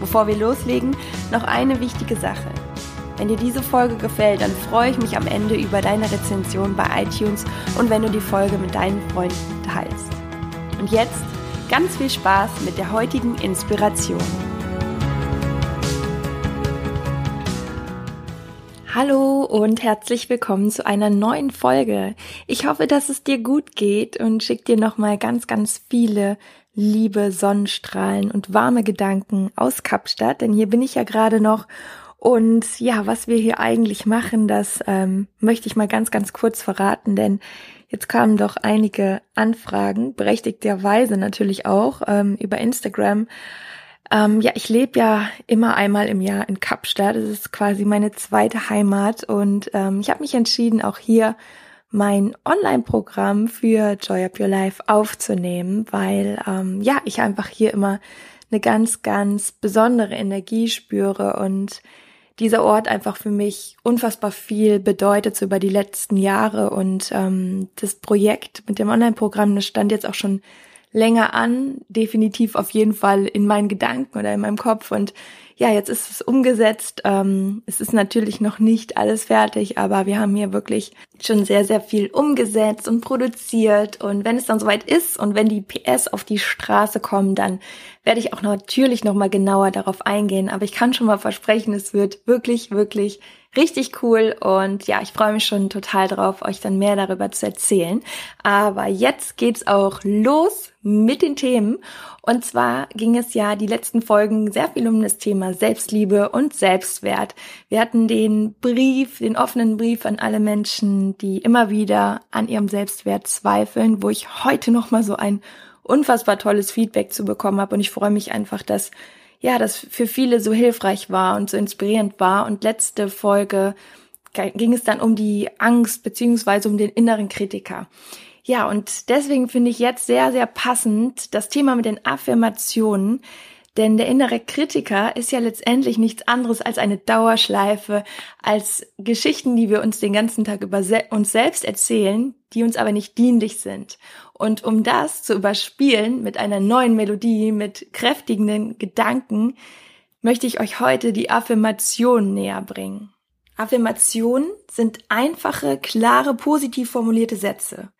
Bevor wir loslegen, noch eine wichtige Sache. Wenn dir diese Folge gefällt, dann freue ich mich am Ende über deine Rezension bei iTunes und wenn du die Folge mit deinen Freunden teilst. Und jetzt Ganz viel Spaß mit der heutigen Inspiration. Hallo und herzlich willkommen zu einer neuen Folge. Ich hoffe, dass es dir gut geht und schick dir nochmal ganz, ganz viele liebe Sonnenstrahlen und warme Gedanken aus Kapstadt, denn hier bin ich ja gerade noch und ja, was wir hier eigentlich machen, das ähm, möchte ich mal ganz, ganz kurz verraten, denn Jetzt kamen doch einige Anfragen, berechtigterweise natürlich auch, ähm, über Instagram. Ähm, ja, ich lebe ja immer einmal im Jahr in Kapstadt. Das ist quasi meine zweite Heimat. Und ähm, ich habe mich entschieden, auch hier mein Online-Programm für Joy Up Your Life aufzunehmen, weil ähm, ja, ich einfach hier immer eine ganz, ganz besondere Energie spüre und dieser Ort einfach für mich unfassbar viel bedeutet so über die letzten Jahre und ähm, das Projekt mit dem Online-Programm, das stand jetzt auch schon länger an, definitiv auf jeden Fall in meinen Gedanken oder in meinem Kopf und ja, jetzt ist es umgesetzt. Ähm, es ist natürlich noch nicht alles fertig, aber wir haben hier wirklich schon sehr, sehr viel umgesetzt und produziert. Und wenn es dann soweit ist und wenn die PS auf die Straße kommen, dann werde ich auch natürlich nochmal genauer darauf eingehen. Aber ich kann schon mal versprechen, es wird wirklich, wirklich richtig cool und ja, ich freue mich schon total drauf, euch dann mehr darüber zu erzählen. Aber jetzt geht's auch los mit den Themen und zwar ging es ja die letzten Folgen sehr viel um das Thema Selbstliebe und Selbstwert. Wir hatten den Brief, den offenen Brief an alle Menschen, die immer wieder an ihrem Selbstwert zweifeln, wo ich heute noch mal so ein unfassbar tolles Feedback zu bekommen habe und ich freue mich einfach, dass ja, das für viele so hilfreich war und so inspirierend war. Und letzte Folge ging es dann um die Angst beziehungsweise um den inneren Kritiker. Ja, und deswegen finde ich jetzt sehr, sehr passend das Thema mit den Affirmationen, denn der innere Kritiker ist ja letztendlich nichts anderes als eine Dauerschleife, als Geschichten, die wir uns den ganzen Tag über se uns selbst erzählen, die uns aber nicht dienlich sind. Und um das zu überspielen mit einer neuen Melodie, mit kräftigen Gedanken, möchte ich euch heute die Affirmation näher bringen. Affirmationen sind einfache, klare, positiv formulierte Sätze.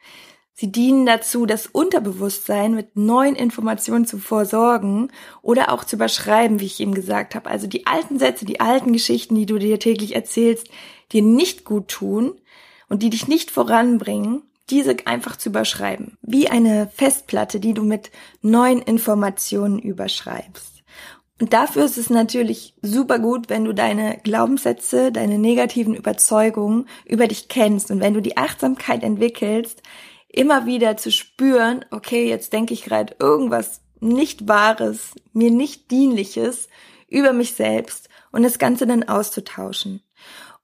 Sie dienen dazu, das Unterbewusstsein mit neuen Informationen zu versorgen oder auch zu überschreiben, wie ich eben gesagt habe. Also die alten Sätze, die alten Geschichten, die du dir täglich erzählst, dir nicht gut tun und die dich nicht voranbringen, diese einfach zu überschreiben. Wie eine Festplatte, die du mit neuen Informationen überschreibst. Und dafür ist es natürlich super gut, wenn du deine Glaubenssätze, deine negativen Überzeugungen über dich kennst und wenn du die Achtsamkeit entwickelst, immer wieder zu spüren, okay, jetzt denke ich gerade irgendwas nicht Wahres, mir nicht Dienliches über mich selbst und das Ganze dann auszutauschen.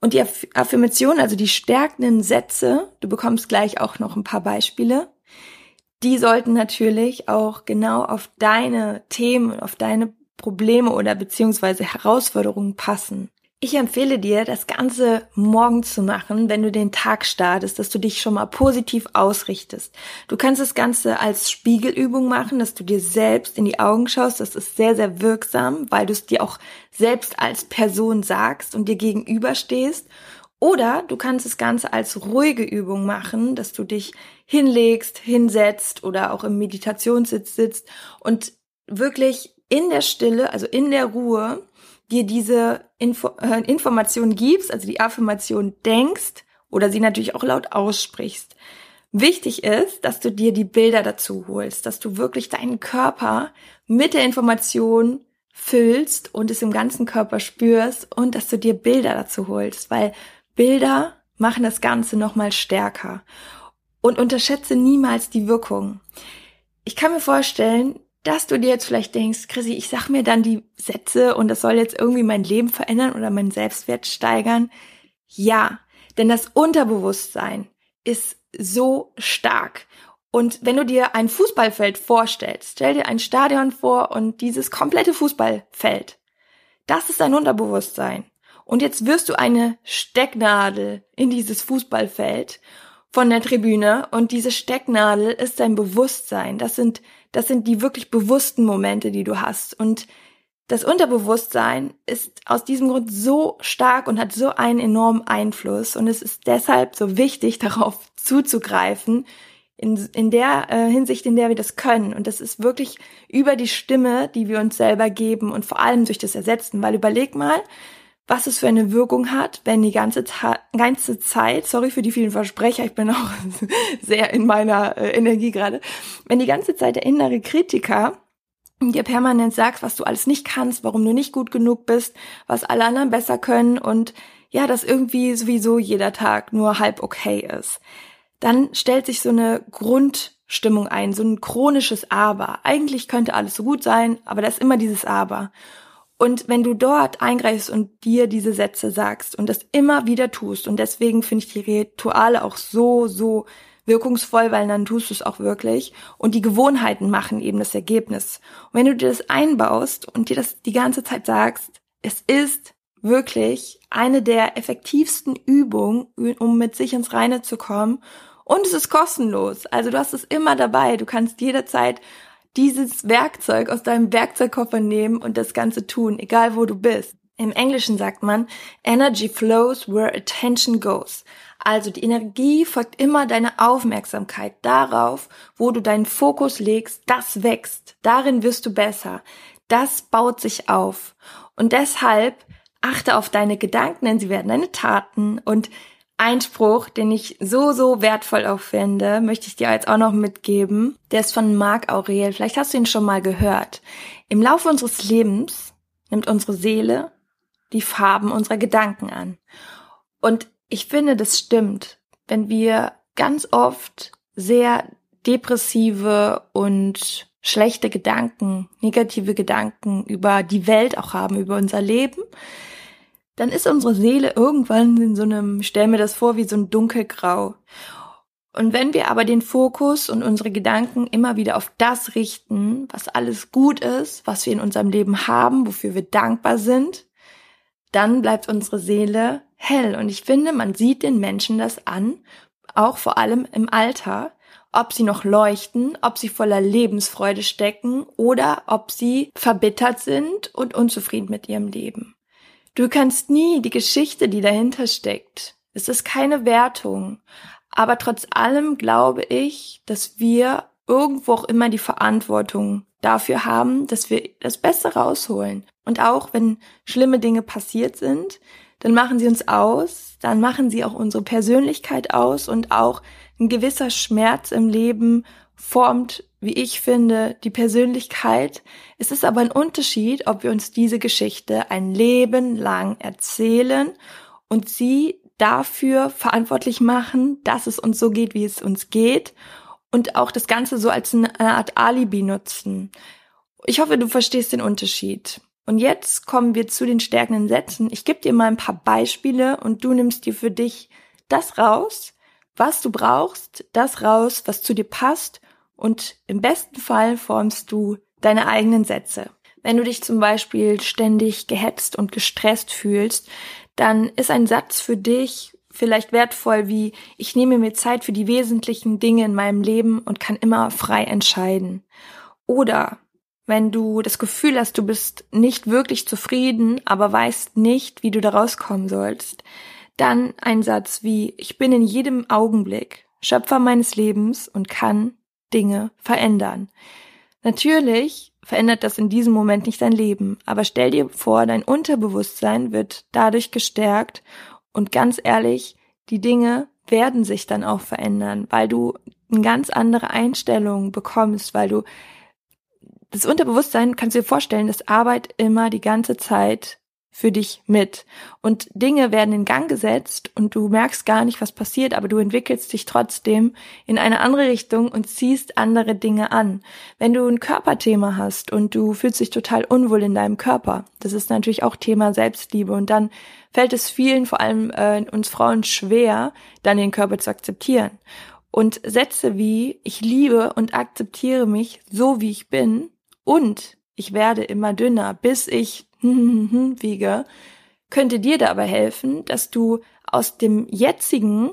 Und die Affirmation, also die stärkenden Sätze, du bekommst gleich auch noch ein paar Beispiele, die sollten natürlich auch genau auf deine Themen, auf deine Probleme oder beziehungsweise Herausforderungen passen. Ich empfehle dir, das Ganze morgen zu machen, wenn du den Tag startest, dass du dich schon mal positiv ausrichtest. Du kannst das Ganze als Spiegelübung machen, dass du dir selbst in die Augen schaust. Das ist sehr, sehr wirksam, weil du es dir auch selbst als Person sagst und dir gegenüberstehst. Oder du kannst das Ganze als ruhige Übung machen, dass du dich hinlegst, hinsetzt oder auch im Meditationssitz sitzt und wirklich in der Stille, also in der Ruhe, dir diese Info äh, Information gibst, also die Affirmation denkst oder sie natürlich auch laut aussprichst. Wichtig ist, dass du dir die Bilder dazu holst, dass du wirklich deinen Körper mit der Information füllst und es im ganzen Körper spürst und dass du dir Bilder dazu holst, weil Bilder machen das Ganze nochmal stärker. Und unterschätze niemals die Wirkung. Ich kann mir vorstellen, dass du dir jetzt vielleicht denkst, Chrissy, ich sag mir dann die Sätze und das soll jetzt irgendwie mein Leben verändern oder meinen Selbstwert steigern. Ja, denn das Unterbewusstsein ist so stark. Und wenn du dir ein Fußballfeld vorstellst, stell dir ein Stadion vor und dieses komplette Fußballfeld, das ist dein Unterbewusstsein. Und jetzt wirst du eine Stecknadel in dieses Fußballfeld von der Tribüne und diese Stecknadel ist dein Bewusstsein. Das sind, das sind die wirklich bewussten Momente, die du hast. Und das Unterbewusstsein ist aus diesem Grund so stark und hat so einen enormen Einfluss. Und es ist deshalb so wichtig, darauf zuzugreifen, in, in der äh, Hinsicht, in der wir das können. Und das ist wirklich über die Stimme, die wir uns selber geben und vor allem durch das Ersetzen. Weil überleg mal, was es für eine Wirkung hat, wenn die ganze, ganze Zeit, sorry für die vielen Versprecher, ich bin auch sehr in meiner äh, Energie gerade, wenn die ganze Zeit der innere Kritiker dir permanent sagt, was du alles nicht kannst, warum du nicht gut genug bist, was alle anderen besser können und ja, dass irgendwie sowieso jeder Tag nur halb okay ist. Dann stellt sich so eine Grundstimmung ein, so ein chronisches Aber. Eigentlich könnte alles so gut sein, aber da ist immer dieses Aber. Und wenn du dort eingreifst und dir diese Sätze sagst und das immer wieder tust, und deswegen finde ich die Rituale auch so, so wirkungsvoll, weil dann tust du es auch wirklich. Und die Gewohnheiten machen eben das Ergebnis. Und wenn du dir das einbaust und dir das die ganze Zeit sagst, es ist wirklich eine der effektivsten Übungen, um mit sich ins Reine zu kommen. Und es ist kostenlos. Also du hast es immer dabei. Du kannst jederzeit dieses Werkzeug aus deinem Werkzeugkoffer nehmen und das Ganze tun, egal wo du bist. Im Englischen sagt man, Energy flows where attention goes. Also die Energie folgt immer deiner Aufmerksamkeit darauf, wo du deinen Fokus legst, das wächst. Darin wirst du besser. Das baut sich auf. Und deshalb achte auf deine Gedanken, denn sie werden deine Taten und Einspruch, den ich so, so wertvoll auch finde, möchte ich dir jetzt auch noch mitgeben. Der ist von Marc Aurel. Vielleicht hast du ihn schon mal gehört. Im Laufe unseres Lebens nimmt unsere Seele die Farben unserer Gedanken an. Und ich finde, das stimmt. Wenn wir ganz oft sehr depressive und schlechte Gedanken, negative Gedanken über die Welt auch haben, über unser Leben, dann ist unsere Seele irgendwann in so einem, stell mir das vor, wie so ein dunkelgrau. Und wenn wir aber den Fokus und unsere Gedanken immer wieder auf das richten, was alles gut ist, was wir in unserem Leben haben, wofür wir dankbar sind, dann bleibt unsere Seele hell. Und ich finde, man sieht den Menschen das an, auch vor allem im Alter, ob sie noch leuchten, ob sie voller Lebensfreude stecken oder ob sie verbittert sind und unzufrieden mit ihrem Leben. Du kannst nie die Geschichte, die dahinter steckt. Es ist keine Wertung. Aber trotz allem glaube ich, dass wir irgendwo auch immer die Verantwortung dafür haben, dass wir das Beste rausholen. Und auch wenn schlimme Dinge passiert sind, dann machen sie uns aus, dann machen sie auch unsere Persönlichkeit aus und auch ein gewisser Schmerz im Leben formt, wie ich finde, die Persönlichkeit. Es ist aber ein Unterschied, ob wir uns diese Geschichte ein Leben lang erzählen und sie dafür verantwortlich machen, dass es uns so geht, wie es uns geht und auch das Ganze so als eine Art Alibi nutzen. Ich hoffe, du verstehst den Unterschied. Und jetzt kommen wir zu den stärkenden Sätzen. Ich gebe dir mal ein paar Beispiele und du nimmst dir für dich das raus, was du brauchst, das raus, was zu dir passt und im besten Fall formst du deine eigenen Sätze. Wenn du dich zum Beispiel ständig gehetzt und gestresst fühlst, dann ist ein Satz für dich vielleicht wertvoll wie ich nehme mir Zeit für die wesentlichen Dinge in meinem Leben und kann immer frei entscheiden. Oder wenn du das Gefühl hast, du bist nicht wirklich zufrieden, aber weißt nicht, wie du da rauskommen sollst, dann ein Satz wie ich bin in jedem Augenblick Schöpfer meines Lebens und kann Dinge verändern. Natürlich verändert das in diesem Moment nicht dein Leben, aber stell dir vor, dein Unterbewusstsein wird dadurch gestärkt und ganz ehrlich, die Dinge werden sich dann auch verändern, weil du eine ganz andere Einstellung bekommst, weil du das Unterbewusstsein kannst du dir vorstellen, das arbeitet immer die ganze Zeit für dich mit. Und Dinge werden in Gang gesetzt und du merkst gar nicht, was passiert, aber du entwickelst dich trotzdem in eine andere Richtung und ziehst andere Dinge an. Wenn du ein Körperthema hast und du fühlst dich total unwohl in deinem Körper, das ist natürlich auch Thema Selbstliebe und dann fällt es vielen, vor allem äh, uns Frauen, schwer, dann den Körper zu akzeptieren. Und Sätze wie ich liebe und akzeptiere mich so, wie ich bin und ich werde immer dünner, bis ich wiege, könnte dir dabei helfen, dass du aus dem jetzigen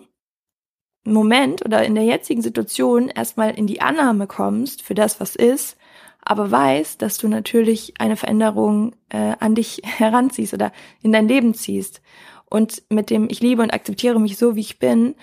Moment oder in der jetzigen Situation erstmal in die Annahme kommst für das, was ist, aber weißt, dass du natürlich eine Veränderung äh, an dich heranziehst oder in dein Leben ziehst. Und mit dem Ich liebe und akzeptiere mich so, wie ich bin,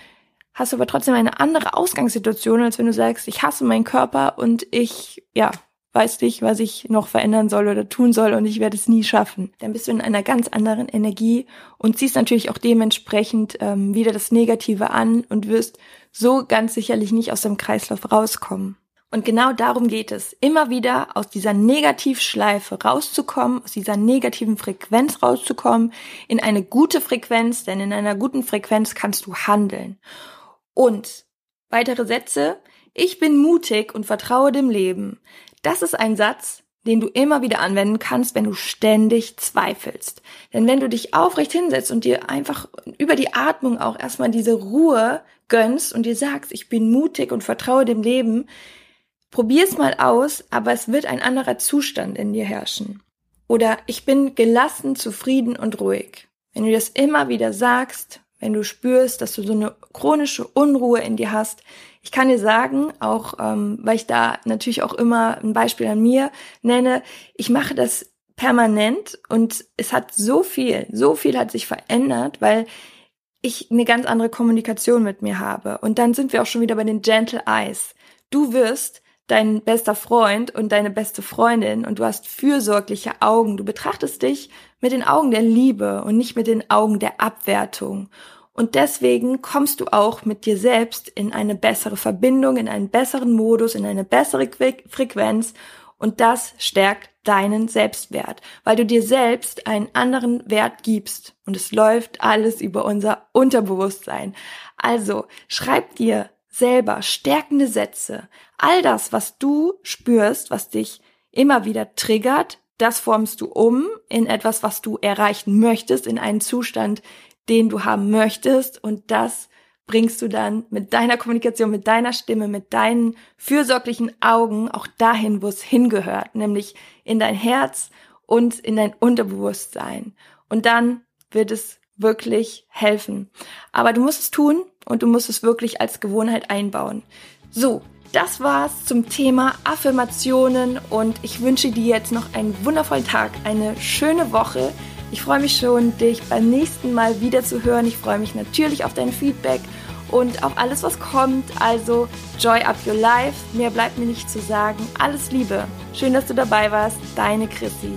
hast du aber trotzdem eine andere Ausgangssituation, als wenn du sagst, ich hasse meinen Körper und ich, ja, weiß nicht, was ich noch verändern soll oder tun soll und ich werde es nie schaffen. Dann bist du in einer ganz anderen Energie und ziehst natürlich auch dementsprechend ähm, wieder das Negative an und wirst so ganz sicherlich nicht aus dem Kreislauf rauskommen. Und genau darum geht es, immer wieder aus dieser Negativschleife rauszukommen, aus dieser negativen Frequenz rauszukommen, in eine gute Frequenz, denn in einer guten Frequenz kannst du handeln. Und weitere Sätze, ich bin mutig und vertraue dem Leben. Das ist ein Satz, den du immer wieder anwenden kannst, wenn du ständig zweifelst. Denn wenn du dich aufrecht hinsetzt und dir einfach über die Atmung auch erstmal diese Ruhe gönnst und dir sagst, ich bin mutig und vertraue dem Leben, probier's mal aus, aber es wird ein anderer Zustand in dir herrschen. Oder ich bin gelassen, zufrieden und ruhig. Wenn du das immer wieder sagst, wenn du spürst, dass du so eine chronische Unruhe in dir hast, ich kann dir sagen, auch ähm, weil ich da natürlich auch immer ein Beispiel an mir nenne, ich mache das permanent und es hat so viel, so viel hat sich verändert, weil ich eine ganz andere Kommunikation mit mir habe. Und dann sind wir auch schon wieder bei den Gentle Eyes. Du wirst dein bester Freund und deine beste Freundin und du hast fürsorgliche Augen. Du betrachtest dich mit den Augen der Liebe und nicht mit den Augen der Abwertung. Und deswegen kommst du auch mit dir selbst in eine bessere Verbindung, in einen besseren Modus, in eine bessere Frequenz. Und das stärkt deinen Selbstwert, weil du dir selbst einen anderen Wert gibst. Und es läuft alles über unser Unterbewusstsein. Also schreib dir selber stärkende Sätze. All das, was du spürst, was dich immer wieder triggert, das formst du um in etwas, was du erreichen möchtest, in einen Zustand, den du haben möchtest und das bringst du dann mit deiner Kommunikation, mit deiner Stimme, mit deinen fürsorglichen Augen auch dahin, wo es hingehört, nämlich in dein Herz und in dein Unterbewusstsein. Und dann wird es wirklich helfen. Aber du musst es tun und du musst es wirklich als Gewohnheit einbauen. So, das war's zum Thema Affirmationen und ich wünsche dir jetzt noch einen wundervollen Tag, eine schöne Woche. Ich freue mich schon, dich beim nächsten Mal wieder zu hören. Ich freue mich natürlich auf dein Feedback und auf alles, was kommt. Also, joy up your life. Mehr bleibt mir nicht zu sagen. Alles Liebe. Schön, dass du dabei warst. Deine Chrissy.